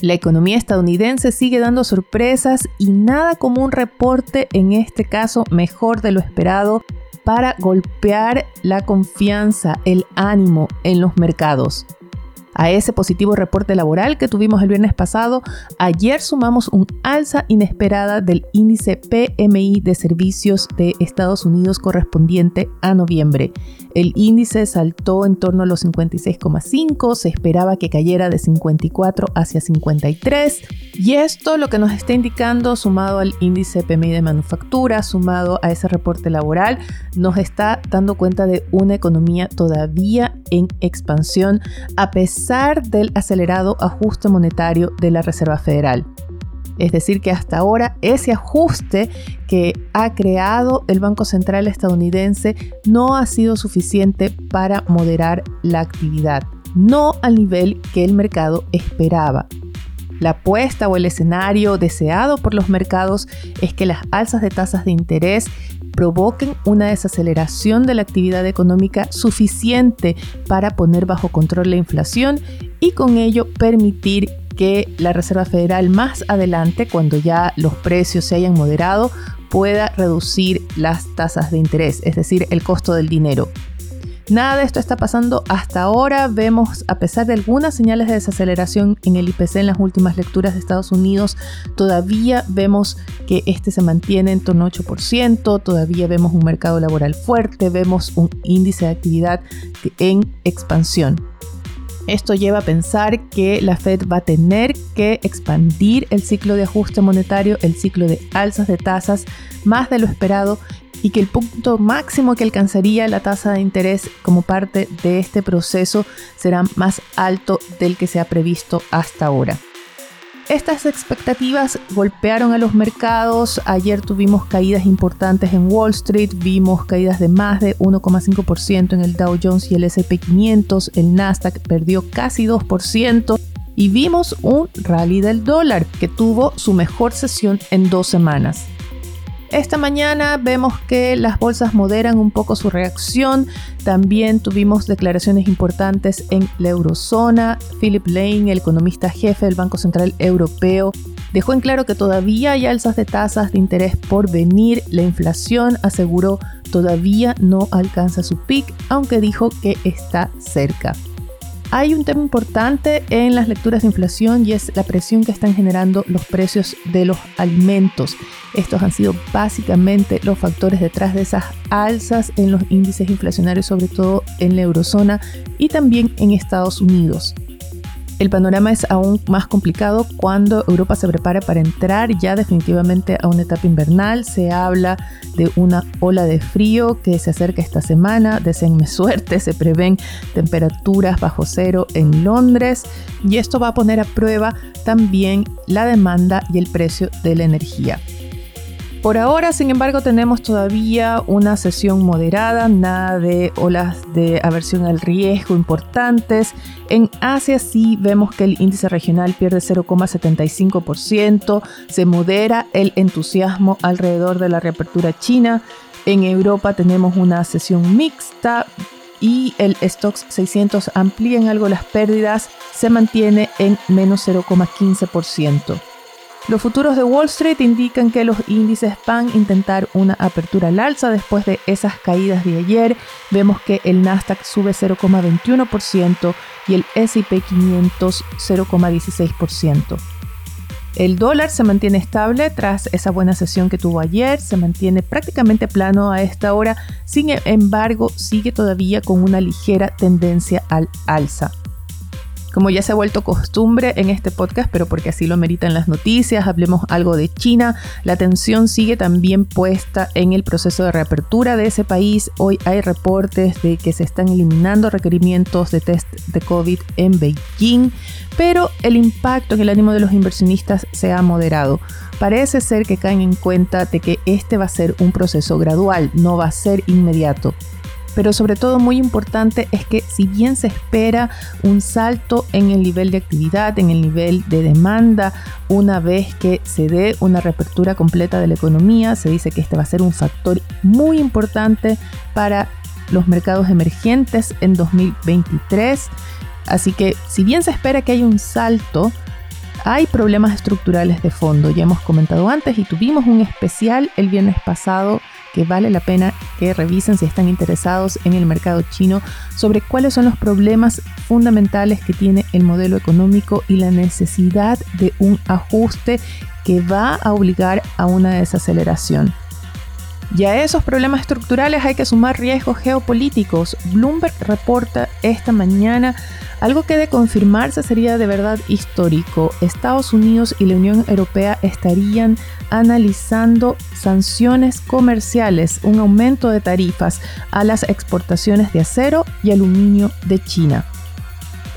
La economía estadounidense sigue dando sorpresas y nada como un reporte, en este caso mejor de lo esperado, para golpear la confianza, el ánimo en los mercados. A ese positivo reporte laboral que tuvimos el viernes pasado, ayer sumamos un alza inesperada del índice PMI de servicios de Estados Unidos correspondiente a noviembre. El índice saltó en torno a los 56,5, se esperaba que cayera de 54 hacia 53 y esto lo que nos está indicando sumado al índice PMI de manufactura, sumado a ese reporte laboral, nos está dando cuenta de una economía todavía en expansión a pesar del acelerado ajuste monetario de la Reserva Federal. Es decir, que hasta ahora ese ajuste que ha creado el Banco Central estadounidense no ha sido suficiente para moderar la actividad, no al nivel que el mercado esperaba. La apuesta o el escenario deseado por los mercados es que las alzas de tasas de interés provoquen una desaceleración de la actividad económica suficiente para poner bajo control la inflación y con ello permitir que la Reserva Federal más adelante, cuando ya los precios se hayan moderado, pueda reducir las tasas de interés, es decir, el costo del dinero. Nada de esto está pasando hasta ahora. Vemos, a pesar de algunas señales de desaceleración en el IPC en las últimas lecturas de Estados Unidos, todavía vemos que este se mantiene en torno a 8%, todavía vemos un mercado laboral fuerte, vemos un índice de actividad en expansión. Esto lleva a pensar que la Fed va a tener que expandir el ciclo de ajuste monetario, el ciclo de alzas de tasas más de lo esperado y que el punto máximo que alcanzaría la tasa de interés como parte de este proceso será más alto del que se ha previsto hasta ahora. Estas expectativas golpearon a los mercados. Ayer tuvimos caídas importantes en Wall Street, vimos caídas de más de 1,5% en el Dow Jones y el SP 500, el Nasdaq perdió casi 2% y vimos un rally del dólar que tuvo su mejor sesión en dos semanas. Esta mañana vemos que las bolsas moderan un poco su reacción. También tuvimos declaraciones importantes en la eurozona. Philip Lane, el economista jefe del Banco Central Europeo, dejó en claro que todavía hay alzas de tasas de interés por venir. La inflación, aseguró, todavía no alcanza su pic, aunque dijo que está cerca. Hay un tema importante en las lecturas de inflación y es la presión que están generando los precios de los alimentos. Estos han sido básicamente los factores detrás de esas alzas en los índices inflacionarios, sobre todo en la eurozona y también en Estados Unidos. El panorama es aún más complicado cuando Europa se prepara para entrar ya definitivamente a una etapa invernal. Se habla de una ola de frío que se acerca esta semana. Deseenme suerte, se prevén temperaturas bajo cero en Londres y esto va a poner a prueba también la demanda y el precio de la energía. Por ahora, sin embargo, tenemos todavía una sesión moderada, nada de olas de aversión al riesgo importantes. En Asia sí vemos que el índice regional pierde 0,75%, se modera el entusiasmo alrededor de la reapertura china. En Europa tenemos una sesión mixta y el Stocks 600 amplía en algo las pérdidas, se mantiene en menos 0,15%. Los futuros de Wall Street indican que los índices van a intentar una apertura al alza después de esas caídas de ayer. Vemos que el Nasdaq sube 0,21% y el SP 500 0,16%. El dólar se mantiene estable tras esa buena sesión que tuvo ayer, se mantiene prácticamente plano a esta hora, sin embargo sigue todavía con una ligera tendencia al alza. Como ya se ha vuelto costumbre en este podcast, pero porque así lo meritan las noticias, hablemos algo de China. La atención sigue también puesta en el proceso de reapertura de ese país. Hoy hay reportes de que se están eliminando requerimientos de test de COVID en Beijing, pero el impacto en el ánimo de los inversionistas se ha moderado. Parece ser que caen en cuenta de que este va a ser un proceso gradual, no va a ser inmediato pero sobre todo muy importante es que si bien se espera un salto en el nivel de actividad, en el nivel de demanda, una vez que se dé una reapertura completa de la economía, se dice que este va a ser un factor muy importante para los mercados emergentes en 2023. Así que si bien se espera que haya un salto, hay problemas estructurales de fondo, ya hemos comentado antes y tuvimos un especial el viernes pasado que vale la pena que revisen si están interesados en el mercado chino sobre cuáles son los problemas fundamentales que tiene el modelo económico y la necesidad de un ajuste que va a obligar a una desaceleración. Y a esos problemas estructurales hay que sumar riesgos geopolíticos. Bloomberg reporta esta mañana algo que de confirmarse sería de verdad histórico. Estados Unidos y la Unión Europea estarían analizando sanciones comerciales, un aumento de tarifas a las exportaciones de acero y aluminio de China.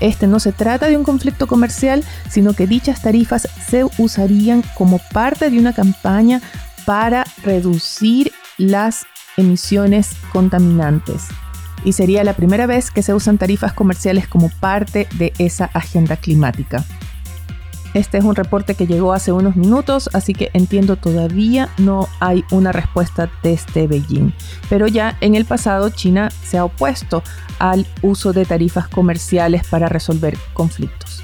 Este no se trata de un conflicto comercial, sino que dichas tarifas se usarían como parte de una campaña para reducir las emisiones contaminantes y sería la primera vez que se usan tarifas comerciales como parte de esa agenda climática. Este es un reporte que llegó hace unos minutos, así que entiendo todavía no hay una respuesta desde Beijing. Pero ya en el pasado China se ha opuesto al uso de tarifas comerciales para resolver conflictos.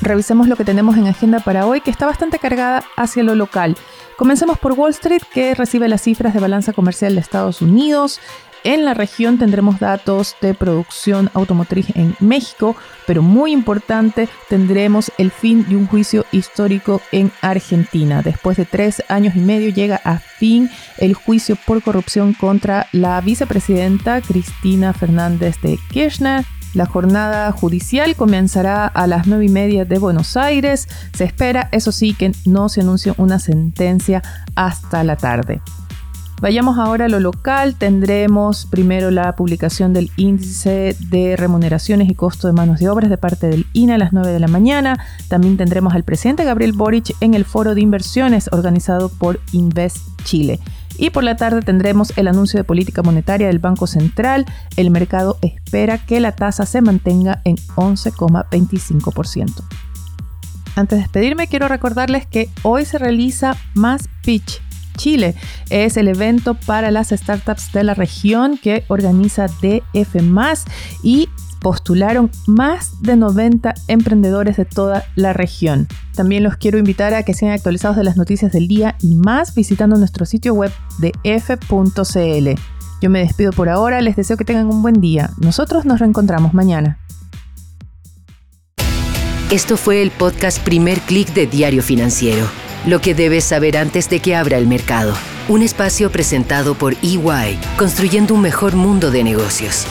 Revisemos lo que tenemos en agenda para hoy, que está bastante cargada hacia lo local. Comencemos por Wall Street, que recibe las cifras de balanza comercial de Estados Unidos. En la región tendremos datos de producción automotriz en México, pero muy importante, tendremos el fin de un juicio histórico en Argentina. Después de tres años y medio llega a fin el juicio por corrupción contra la vicepresidenta Cristina Fernández de Kirchner. La jornada judicial comenzará a las nueve y media de Buenos Aires. Se espera, eso sí, que no se anuncie una sentencia hasta la tarde. Vayamos ahora a lo local. Tendremos primero la publicación del índice de remuneraciones y costo de manos de obras de parte del INA a las 9 de la mañana. También tendremos al presidente Gabriel Boric en el foro de inversiones organizado por Invest Chile. Y por la tarde tendremos el anuncio de política monetaria del Banco Central. El mercado espera que la tasa se mantenga en 11,25%. Antes de despedirme, quiero recordarles que hoy se realiza Más Pitch Chile. Es el evento para las startups de la región que organiza DF y postularon más de 90 emprendedores de toda la región. También los quiero invitar a que sean actualizados de las noticias del día y más visitando nuestro sitio web de f.cl. Yo me despido por ahora, les deseo que tengan un buen día. Nosotros nos reencontramos mañana. Esto fue el podcast Primer Click de Diario Financiero. Lo que debes saber antes de que abra el mercado. Un espacio presentado por EY, construyendo un mejor mundo de negocios.